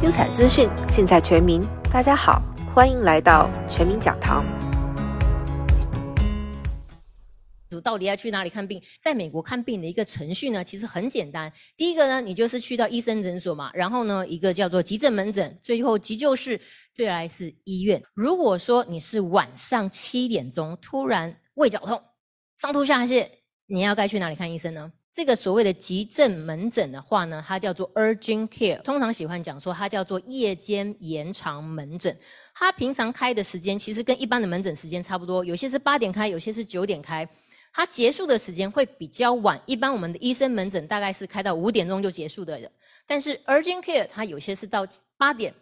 精彩资讯，尽在全民。大家好，欢迎来到全民讲堂。到底要去哪里看病？在美国看病的一个程序呢，其实很简单。第一个呢，你就是去到医生诊所嘛，然后呢，一个叫做急诊门诊，最后急救室，最来是医院。如果说你是晚上七点钟突然胃绞痛、上吐下泻，你要该去哪里看医生呢？这个所谓的急症门诊的话呢，它叫做 urgent care，通常喜欢讲说它叫做夜间延长门诊。它平常开的时间其实跟一般的门诊时间差不多，有些是八点开，有些是九点开。它结束的时间会比较晚，一般我们的医生门诊大概是开到五点钟就结束的，但是 urgent care 它有些是到八点。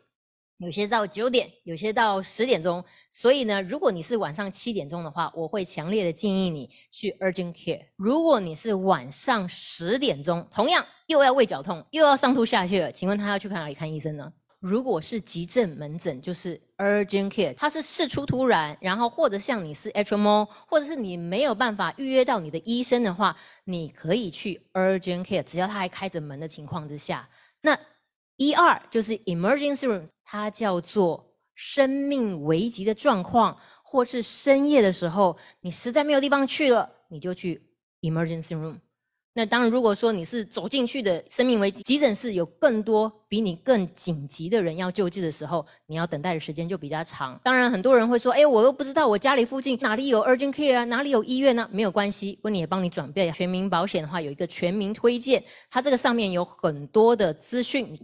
有些到九点，有些到十点钟，所以呢，如果你是晚上七点钟的话，我会强烈的建议你去 urgent care。如果你是晚上十点钟，同样又要胃绞痛，又要上吐下泻了，请问他要去看哪里看医生呢？如果是急症门诊，就是 urgent care，它是事出突然，然后或者像你是 HMO，或者是你没有办法预约到你的医生的话，你可以去 urgent care，只要他还开着门的情况之下，那。一二就是 emergency room，它叫做生命危急的状况，或是深夜的时候，你实在没有地方去了，你就去 emergency room。那当然，如果说你是走进去的生命危急急诊室，有更多比你更紧急的人要救治的时候，你要等待的时间就比较长。当然，很多人会说：“哎，我又不知道我家里附近哪里有 urgent care 啊，哪里有医院呢？”没有关系，温妮也帮你转变全民保险的话，有一个全民推荐，它这个上面有很多的资讯。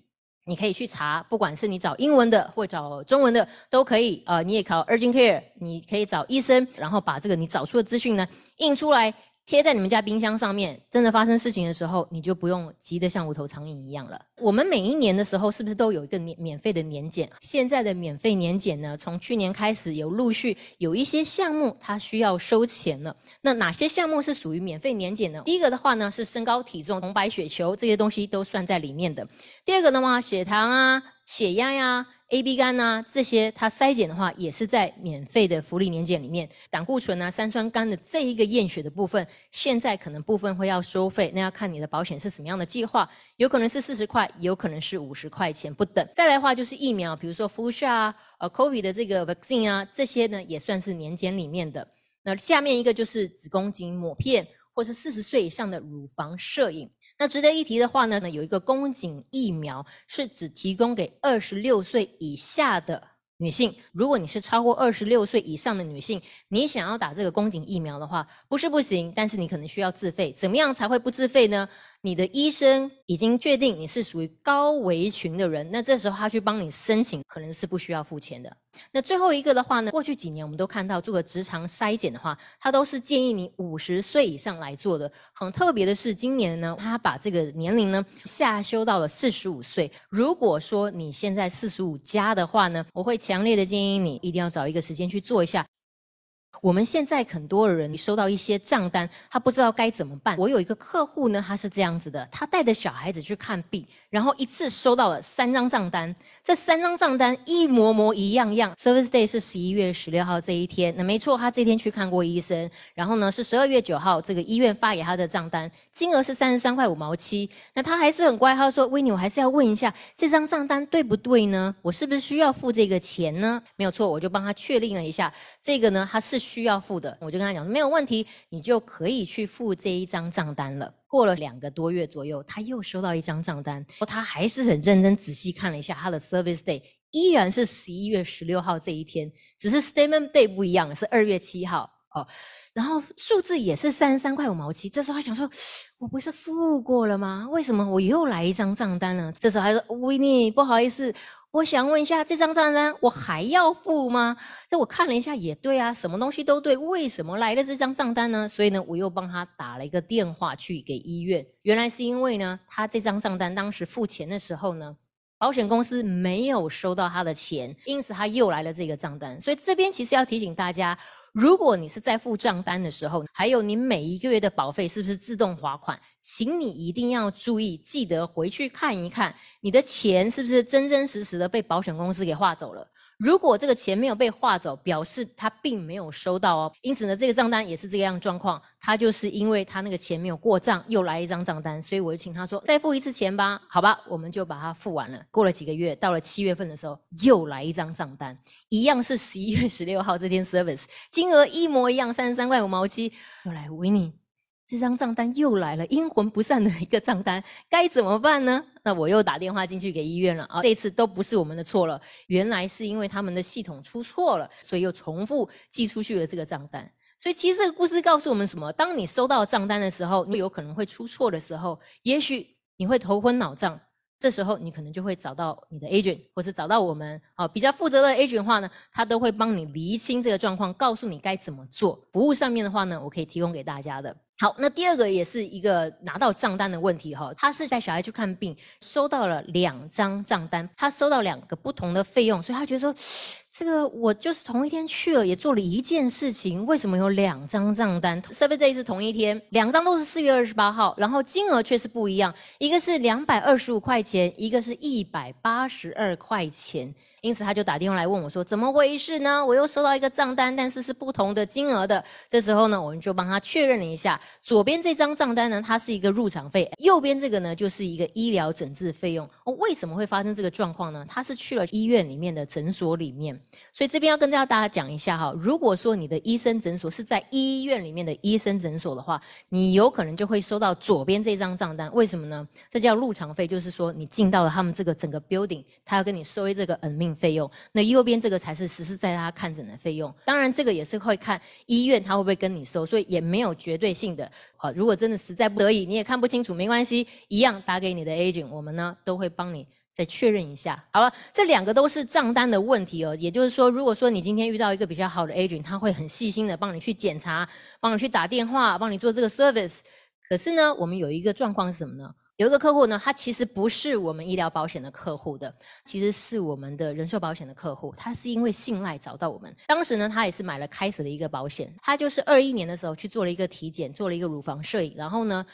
你可以去查，不管是你找英文的或找中文的都可以。呃，你也考 urgent care，你可以找医生，然后把这个你找出的资讯呢印出来。贴在你们家冰箱上面，真的发生事情的时候，你就不用急得像无头苍蝇一样了。我们每一年的时候，是不是都有一个免免费的年检？现在的免费年检呢，从去年开始有陆续有一些项目，它需要收钱了。那哪些项目是属于免费年检呢？第一个的话呢，是身高体重、红白血球这些东西都算在里面的。第二个的话，血糖啊、血压呀。A、B 肝呐，这些它筛检的话，也是在免费的福利年检里面。胆固醇啊、三酸甘的这一个验血的部分，现在可能部分会要收费，那要看你的保险是什么样的计划，有可能是四十块，有可能是五十块钱不等。再来的话就是疫苗，比如说 flu shot 啊、呃 COVID 的这个 vaccine 啊，这些呢也算是年检里面的。那下面一个就是子宫颈抹片，或是四十岁以上的乳房摄影。那值得一提的话呢，有一个宫颈疫苗是只提供给二十六岁以下的女性。如果你是超过二十六岁以上的女性，你想要打这个宫颈疫苗的话，不是不行，但是你可能需要自费。怎么样才会不自费呢？你的医生已经确定你是属于高危群的人，那这时候他去帮你申请，可能是不需要付钱的。那最后一个的话呢，过去几年我们都看到做个直肠筛检的话，他都是建议你五十岁以上来做的。很特别的是，今年呢，他把这个年龄呢下修到了四十五岁。如果说你现在四十五加的话呢，我会强烈的建议你一定要找一个时间去做一下。我们现在很多人收到一些账单，他不知道该怎么办。我有一个客户呢，他是这样子的，他带着小孩子去看病，然后一次收到了三张账单，这三张账单一模模一样样。Service Day 是十一月十六号这一天，那没错，他这天去看过医生。然后呢，是十二月九号，这个医院发给他的账单，金额是三十三块五毛七。那他还是很乖，他说：“维尼，我还是要问一下，这张账单对不对呢？我是不是需要付这个钱呢？”没有错，我就帮他确定了一下，这个呢，他是。需要付的，我就跟他讲没有问题，你就可以去付这一张账单了。过了两个多月左右，他又收到一张账单，他还是很认真仔细看了一下他的 service day，依然是十一月十六号这一天，只是 statement day 不一样，是二月七号哦。然后数字也是三十三块五毛七。这时候他想说，我不是付过了吗？为什么我又来一张账单呢？这时候还说，维尼，不好意思。我想问一下，这张账单我还要付吗？这我看了一下，也对啊，什么东西都对，为什么来了这张账单呢？所以呢，我又帮他打了一个电话去给医院。原来是因为呢，他这张账单当时付钱的时候呢，保险公司没有收到他的钱，因此他又来了这个账单。所以这边其实要提醒大家。如果你是在付账单的时候，还有你每一个月的保费是不是自动划款，请你一定要注意，记得回去看一看，你的钱是不是真真实实的被保险公司给划走了。如果这个钱没有被划走，表示他并没有收到哦。因此呢，这个账单也是这个样状况，他就是因为他那个钱没有过账，又来一张账单，所以我就请他说再付一次钱吧。好吧，我们就把它付完了。过了几个月，到了七月份的时候，又来一张账单，一样是十一月十六号这天 service，金额一模一样，三十三块五毛七，又来维尼。这张账单又来了，阴魂不散的一个账单，该怎么办呢？那我又打电话进去给医院了啊！这次都不是我们的错了，原来是因为他们的系统出错了，所以又重复寄出去了这个账单。所以其实这个故事告诉我们什么？当你收到账单的时候，你有可能会出错的时候，也许你会头昏脑胀。这时候你可能就会找到你的 agent，或是找到我们啊比较负责的 agent 的话呢，他都会帮你厘清这个状况，告诉你该怎么做。服务上面的话呢，我可以提供给大家的。好，那第二个也是一个拿到账单的问题哈，他是带小孩去看病，收到了两张账单，他收到两个不同的费用，所以他觉得说。这个我就是同一天去了，也做了一件事情，为什么有两张账单？Service day 是同一天，两张都是四月二十八号，然后金额却是不一样，一个是两百二十五块钱，一个是一百八十二块钱。因此他就打电话来问我说：“怎么回事呢？我又收到一个账单，但是是不同的金额的。”这时候呢，我们就帮他确认了一下，左边这张账单呢，它是一个入场费，右边这个呢，就是一个医疗诊治费用。哦，为什么会发生这个状况呢？他是去了医院里面的诊所里面。所以这边要跟大家讲一下哈，如果说你的医生诊所是在医院里面的医生诊所的话，你有可能就会收到左边这张账单。为什么呢？这叫入场费，就是说你进到了他们这个整个 building，他要跟你收这个 admin 费用。那右边这个才是实施在他看诊的费用。当然，这个也是会看医院他会不会跟你收，所以也没有绝对性的。好，如果真的实在不得已，你也看不清楚，没关系，一样打给你的 agent，我们呢都会帮你。再确认一下，好了，这两个都是账单的问题哦。也就是说，如果说你今天遇到一个比较好的 agent，他会很细心的帮你去检查，帮你去打电话，帮你做这个 service。可是呢，我们有一个状况是什么呢？有一个客户呢，他其实不是我们医疗保险的客户的，其实是我们的人寿保险的客户。他是因为信赖找到我们，当时呢，他也是买了开始的一个保险。他就是二一年的时候去做了一个体检，做了一个乳房摄影，然后呢。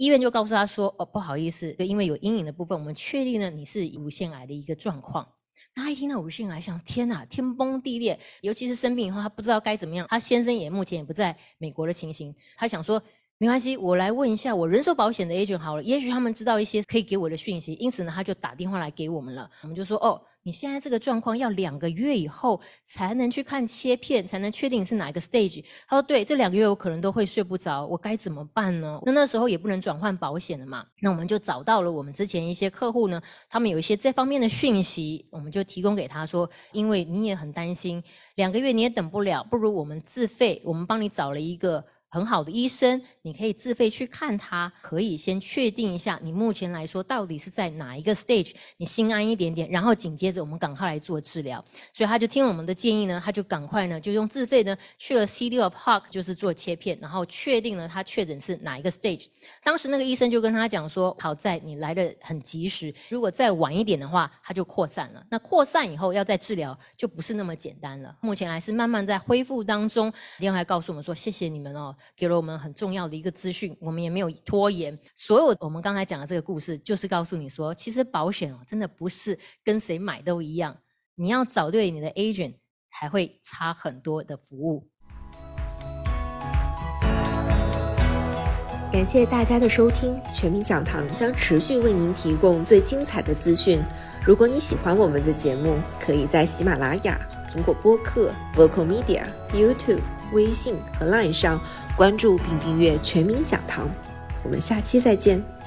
医院就告诉他说：“哦，不好意思，因为有阴影的部分，我们确定了你是乳腺癌的一个状况。”他一听到乳腺癌，想：“天哪，天崩地裂！”尤其是生病以后，他不知道该怎么样。他先生也目前也不在美国的情形，他想说：“没关系，我来问一下我人寿保险的 agent 好了，也许他们知道一些可以给我的讯息。”因此呢，他就打电话来给我们了。我们就说：“哦。”你现在这个状况要两个月以后才能去看切片，才能确定是哪一个 stage。他说：“对，这两个月我可能都会睡不着，我该怎么办呢？”那那时候也不能转换保险了嘛。那我们就找到了我们之前一些客户呢，他们有一些这方面的讯息，我们就提供给他说：“因为你也很担心，两个月你也等不了，不如我们自费，我们帮你找了一个。”很好的医生，你可以自费去看他，可以先确定一下你目前来说到底是在哪一个 stage，你心安一点点，然后紧接着我们赶快来做治疗。所以他就听了我们的建议呢，他就赶快呢就用自费呢去了 City of Park，就是做切片，然后确定了他确诊是哪一个 stage。当时那个医生就跟他讲说，好在你来的很及时，如果再晚一点的话，他就扩散了。那扩散以后要再治疗就不是那么简单了。目前还是慢慢在恢复当中。另外还告诉我们说，谢谢你们哦。给了我们很重要的一个资讯，我们也没有拖延。所有我们刚才讲的这个故事，就是告诉你说，其实保险哦，真的不是跟谁买都一样，你要找对你的 agent，才会差很多的服务。感谢大家的收听，全民讲堂将持续为您提供最精彩的资讯。如果你喜欢我们的节目，可以在喜马拉雅、苹果播客、Vocal Media、YouTube。微信和 LINE 上关注并订阅《全民讲堂》，我们下期再见。